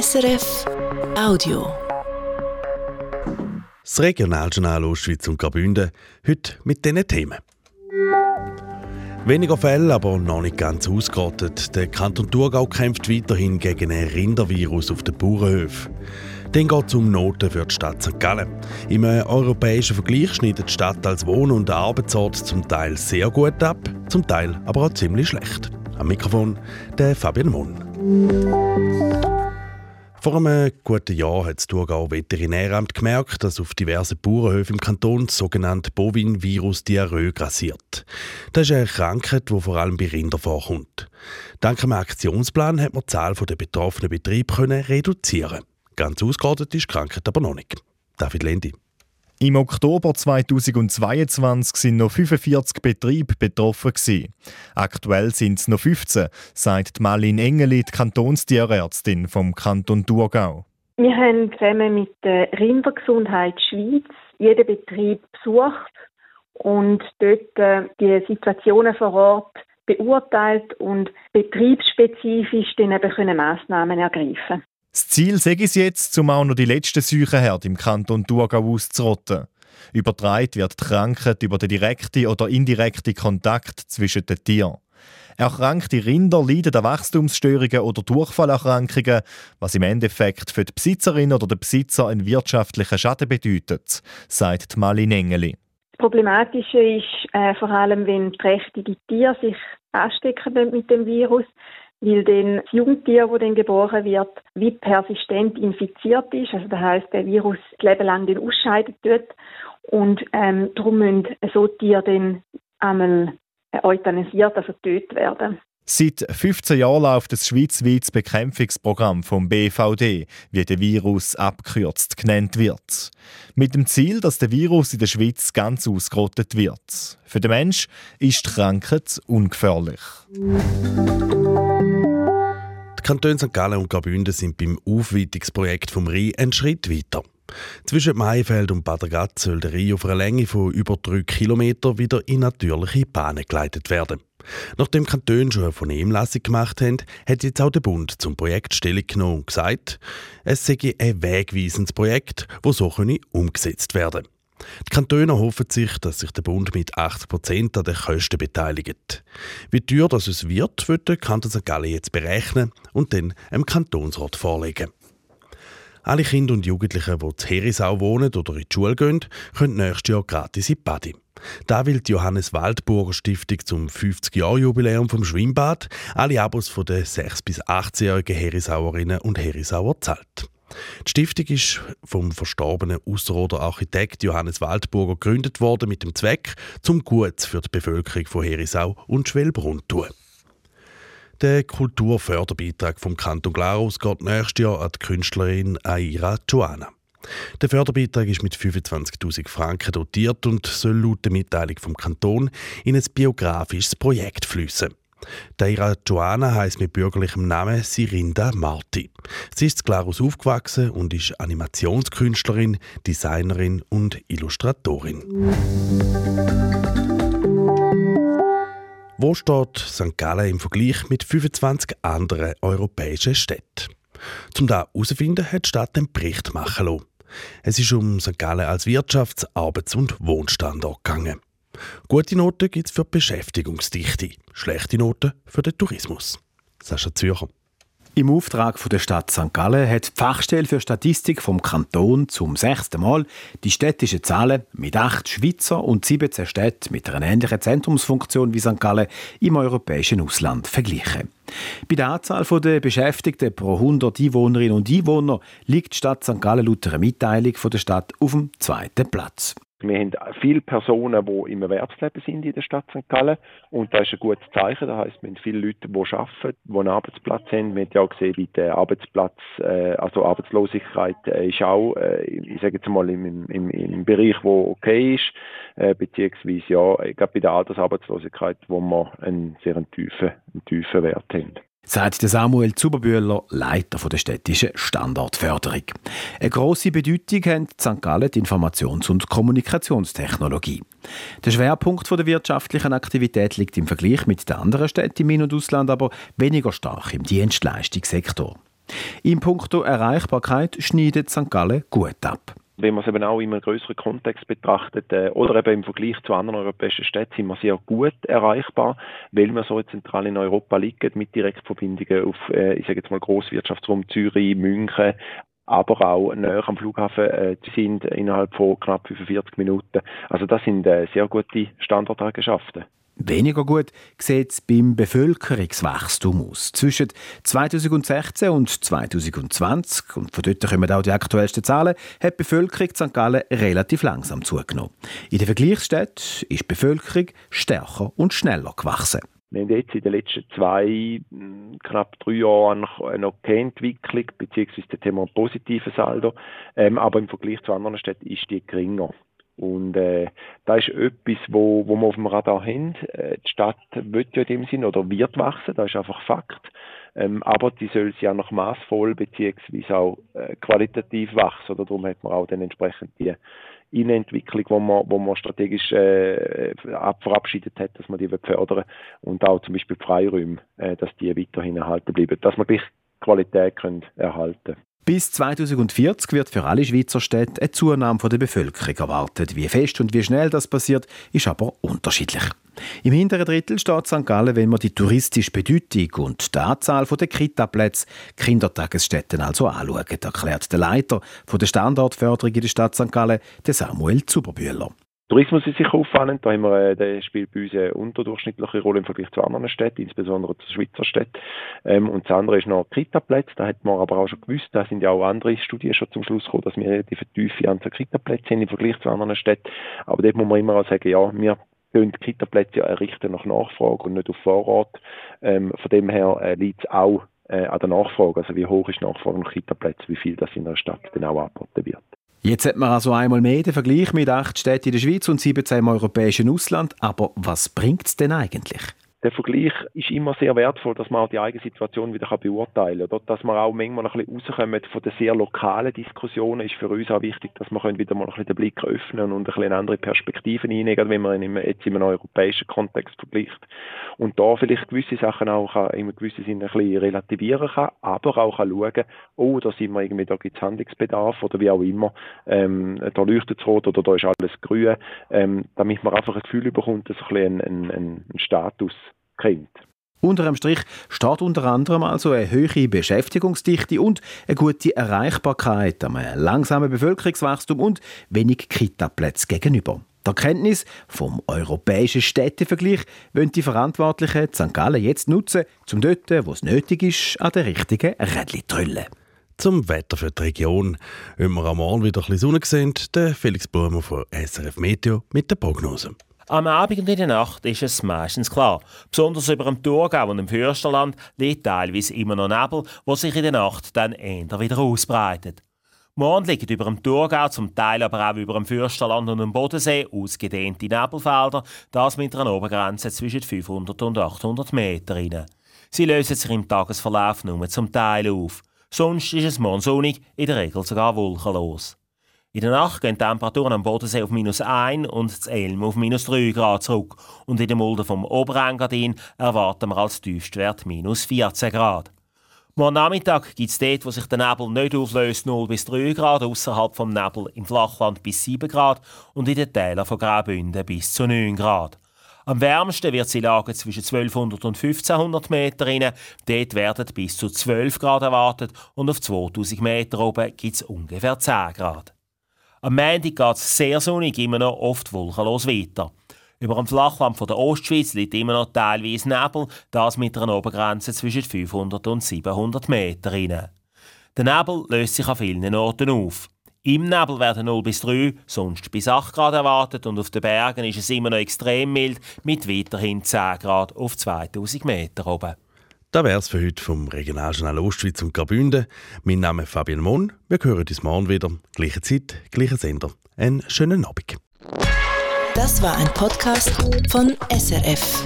SRF Audio. Das Regionaljournal Ostschweiz und Graubünden heute mit diesen Themen. Weniger Fälle, aber noch nicht ganz ausgerottet. Der Kanton Thurgau kämpft weiterhin gegen ein Rindervirus auf den Bauernhöfen. Dann geht es um Noten für die Stadt St. Gallen. Im europäischen Vergleich schneidet die Stadt als Wohn- und Arbeitsort zum Teil sehr gut ab, zum Teil aber auch ziemlich schlecht. Am Mikrofon der Fabian Mohn. Vor einem guten Jahr hat das Thurgau Veterinäramt gemerkt, dass auf diversen Bauernhöfen im Kanton das sogenannte Bovin-Virus Diarrhoe grassiert. Das ist eine Krankheit, die vor allem bei Rindern vorkommt. Dank einem Aktionsplan hat man die Zahl der betroffenen Betriebe reduzieren Ganz ausgeordnet ist die Krankheit aber noch nicht. David Lendi. Im Oktober 2022 sind noch 45 Betriebe betroffen. Aktuell sind es noch 15, sagt Malin Engeli, die Kantonstierärztin vom Kanton Thurgau. Wir haben zusammen mit der Rindergesundheit Schweiz jeden Betrieb besucht und dort äh, die Situationen vor Ort beurteilt und betriebsspezifisch dann eben Massnahmen ergreifen das Ziel sei es jetzt, um auch noch die letzten Seuchenherde im Kanton Thurgau auszurotten. Übertragen wird die Krankheit über den direkten oder indirekten Kontakt zwischen den Tieren. Erkrankte Rinder leiden an Wachstumsstörungen oder Durchfallerkrankungen, was im Endeffekt für die Besitzerin oder den Besitzer einen wirtschaftlichen Schaden bedeutet, sagt Malin Engeli. Das Problematische ist äh, vor allem, wenn trächtige Tiere sich anstecken mit dem Virus, weil dann das Jungtier, das dann geboren wird, wie persistent infiziert ist. Also das heißt, der Virus Leben lang den ausscheiden tut. Und ähm, darum müssen so Tiere dann einmal euthanasiert, also getötet werden. Seit 15 Jahren läuft das schweizweites Bekämpfungsprogramm vom BVD, wie der Virus abgekürzt genannt wird. Mit dem Ziel, dass der Virus in der Schweiz ganz ausgerottet wird. Für den Mensch ist die Krankheit ungefährlich. Kantone St. Gallen und Graubünden sind beim Aufweitungsprojekt vom Rhein einen Schritt weiter. Zwischen Maifeld und Badergatz soll der Rhein auf einer Länge von über drei Kilometern wieder in natürliche Bahnen geleitet werden. Nachdem Kantone schon eine Vernehmlassung gemacht haben, hat jetzt auch der Bund zum Projekt Stellung genommen und gesagt, es sei ein wegweisendes Projekt, das so umgesetzt werden könne. Die Kantone hoffen sich, dass sich der Bund mit 80 Prozent an den Kosten beteiligt. Wie teuer das es wird, wird der Kanton St. Gallen jetzt berechnen und dann dem Kantonsrat vorlegen. Alle Kinder und Jugendlichen, die zu Herisau wohnen oder in die Schule gehen, können nächstes Jahr gratis in Badi. Da will die Johannes Waldburger Stiftung zum 50-Jahr-Jubiläum vom Schwimmbad alle Abos von den 6- bis 18-jährigen Herisauerinnen und Herisauer zahlt. Die Stiftung ist vom verstorbenen Ausserrhoder Architekt Johannes Waldburger gegründet worden mit dem Zweck, zum Gutes für die Bevölkerung von Herisau und Schwelbrunn zu tun. Der Kulturförderbeitrag vom Kanton Glarus geht nächstes Jahr an die Künstlerin Aira Joana. Der Förderbeitrag ist mit 25.000 Franken dotiert und soll laut der Mitteilung vom Kanton in ein biografisches Projekt fließen. Deira Joana heißt mit bürgerlichem Namen Sirinda Marti. Sie ist Glarus aufgewachsen und ist Animationskünstlerin, Designerin und Illustratorin. Wo steht St. Gallen im Vergleich mit 25 anderen europäischen Städten? Zum da herauszufinden, hat die Stadt einen Bericht machen lassen. Es ist um St. Gallen als Wirtschafts-, Arbeits- und Wohnstandort gegangen. Gute Noten gibt es für die Beschäftigungsdichte, schlechte Noten für den Tourismus. Sascha Zürcher. Im Auftrag der Stadt St. Gallen hat die Fachstelle für Statistik vom Kanton zum sechsten Mal die städtischen Zahlen mit acht Schweizer und 17 Städten mit einer ähnlichen Zentrumsfunktion wie St. Gallen im europäischen Ausland verglichen. Bei der Anzahl der Beschäftigten pro 100 Einwohnerinnen und Einwohner liegt die Stadt St. Gallen laut einer Mitteilung von der Stadt auf dem zweiten Platz. Wir haben viele Personen, die im Erwerbsleben sind in der Stadt St. Gallen und das ist ein gutes Zeichen. Das heißt, wir haben viele Leute, die arbeiten, die einen Arbeitsplatz haben. Wir haben ja auch gesehen, wie der Arbeitsplatz, äh, also Arbeitslosigkeit äh, ist auch, äh, ich sage jetzt mal, im, im, im Bereich, wo okay ist, beziehungsweise ja, gerade bei der Altersarbeitslosigkeit, wo wir einen sehr tiefen, einen tiefen Wert haben sagt Samuel Zuberbühler, Leiter der städtischen Standortförderung. Eine grosse Bedeutung haben St. Gallen die Informations- und Kommunikationstechnologie. Der Schwerpunkt der wirtschaftlichen Aktivität liegt im Vergleich mit den anderen Städten im In- und Ausland aber weniger stark im Dienstleistungssektor. Im Punkto Erreichbarkeit schneidet St. Gallen gut ab. Wenn man es eben auch in einem größeren Kontext betrachtet äh, oder eben im Vergleich zu anderen europäischen Städten sind wir sehr gut erreichbar, weil wir so zentral in Europa liegen mit Direktverbindungen auf, äh, ich sage jetzt mal Großwirtschaftsraum Zürich, München, aber auch näher am Flughafen äh, sind innerhalb von knapp 45 Minuten. Also das sind äh, sehr gute Standardeigenschaften. Weniger gut sieht es beim Bevölkerungswachstum aus. Zwischen 2016 und 2020, und von dort kommen auch die aktuellsten Zahlen, hat die Bevölkerung St. Gallen relativ langsam zugenommen. In den Vergleichsstädten ist die Bevölkerung stärker und schneller gewachsen. Wir haben jetzt in den letzten zwei, hm, knapp drei Jahren noch keine Entwicklung, beziehungsweise das Thema positiven Saldo, ähm, aber im Vergleich zu anderen Städten ist die geringer. Und äh, da ist etwas, wo, wo wir auf dem Radar haben. Äh, die Stadt wird ja in dem Sinn oder wird wachsen, das ist einfach Fakt. Ähm, aber die soll sie auch noch maßvoll beziehungsweise auch äh, qualitativ wachsen. Oder darum hat man auch dann entsprechend die Innenentwicklung, wo man, wo man strategisch äh, verabschiedet hat, dass man die fördern und auch zum Beispiel die Freiräume, äh, dass die weiterhin erhalten bleiben, dass man gleich Qualität können erhalten bis 2040 wird für alle Schweizer Städte eine Zunahme der Bevölkerung erwartet. Wie fest und wie schnell das passiert, ist aber unterschiedlich. Im hinteren Drittel steht St. Gallen, wenn man die touristische Bedeutung und die Anzahl der Kita-Plätze, Kindertagesstätten also anschaut, erklärt der Leiter der Standortförderung in der Stadt St. Gallen, Samuel Zuberbühler. Tourismus ist sicher auffallend. Da haben wir, äh, der spielt bei uns eine unterdurchschnittliche Rolle im Vergleich zu anderen Städten, insbesondere zu Schweizer Städten. Ähm, und das andere ist noch Kita-Plätze. Da hat man aber auch schon gewusst, da sind ja auch andere Studien schon zum Schluss gekommen, dass wir relativ tiefe Anzahl Kita-Plätze haben im Vergleich zu anderen Städten. Aber dort muss man immer auch sagen, ja, wir können Kita-Plätze ja errichten nach Nachfrage und nicht auf Vorrat. Ähm, von dem her äh, liegt es auch äh, an der Nachfrage. Also wie hoch ist die Nachfrage nach Kita-Plätzen, wie viel das in der Stadt auch angeboten wird. Jetzt hat man also einmal mehr den Vergleich mit acht Städten in der Schweiz und 17 im europäischen Ausland. Aber was bringt es denn eigentlich? Der Vergleich ist immer sehr wertvoll, dass man auch die eigene Situation wieder beurteilen kann. Dass man auch manchmal ein bisschen rauskommen von den sehr lokalen Diskussionen, ist für uns auch wichtig, dass man wieder mal ein bisschen den Blick öffnen und ein bisschen andere Perspektiven einnehmen, wenn man ihn jetzt in einem europäischen Kontext vergleicht. Und da vielleicht gewisse Sachen auch in einem gewissen Sinne ein bisschen relativieren kann, aber auch kann schauen, oh, da sind wir irgendwie, da gibt es Handlungsbedarf oder wie auch immer, ähm, da leuchtet es rot oder da ist alles grün, ähm, damit man einfach ein Gefühl bekommt, dass ein, ein, ein, ein Status kennt. Unter dem Strich steht unter anderem also eine hohe Beschäftigungsdichte und eine gute Erreichbarkeit, einem langsamen Bevölkerungswachstum und wenig Kita-Plätze gegenüber. Die Erkenntnis vom europäischen Städtevergleich wollen die Verantwortlichen St. Gallen jetzt nutzen, um dort, wo es nötig ist, an den richtigen Rädchen zu trüllen. Zum Wetter für die Region. Wenn wir am Morgen wieder ein bisschen Sonne sehen, der Felix Blumer von SRF Meteo mit der Prognose. Am Abend und in der Nacht ist es meistens klar. Besonders über dem Thurgau und im Fürsterland liegt teilweise immer noch Nebel, wo sich in der Nacht dann eher wieder ausbreitet. Morgen liegen über dem Thurgau, zum Teil aber auch über dem Fürsterland und dem Bodensee ausgedehnte Nebelfelder, das mit einer Obergrenze zwischen 500 und 800 Meter rein. Sie lösen sich im Tagesverlauf nur zum Teil auf. Sonst ist es morgen sonnig, in der Regel sogar wolkenlos. In der Nacht gehen die Temperaturen am Bodensee auf minus 1 und das Elm auf minus 3 Grad zurück. Und in der Mulde vom Oberengadin erwarten wir als Tiefstwert minus 14 Grad. Morgen Nachmittag gibt es dort, wo sich der Nebel nicht auflöst, 0 bis 3 Grad, außerhalb vom Nebel im Flachland bis 7 Grad und in den Tälern von Graubünden bis zu 9 Grad. Am wärmsten wird sie Lage zwischen 1200 und 1500 Meter rein. Dort werden bis zu 12 Grad erwartet und auf 2000 Meter oben gibt es ungefähr 10 Grad. Am Montag geht es sehr sonnig, immer noch oft wolkenlos weiter. Über dem Flachland von der Ostschweiz liegt immer noch teilweise Nebel, das mit einer Obergrenze zwischen 500 und 700 Meter rein. Der Nebel löst sich an vielen Orten auf. Im Nebel werden 0 bis 3, sonst bis 8 Grad erwartet und auf den Bergen ist es immer noch extrem mild mit weiterhin 10 Grad auf 2000 Meter oben. Das wäre es für heute vom Regionaljournal Ostschweiz und Graubünden. Mein Name ist Fabian Mohn. Wir hören uns morgen wieder. Gleiche Zeit, gleicher Sender. Einen schönen Abend. Das war ein Podcast von SRF.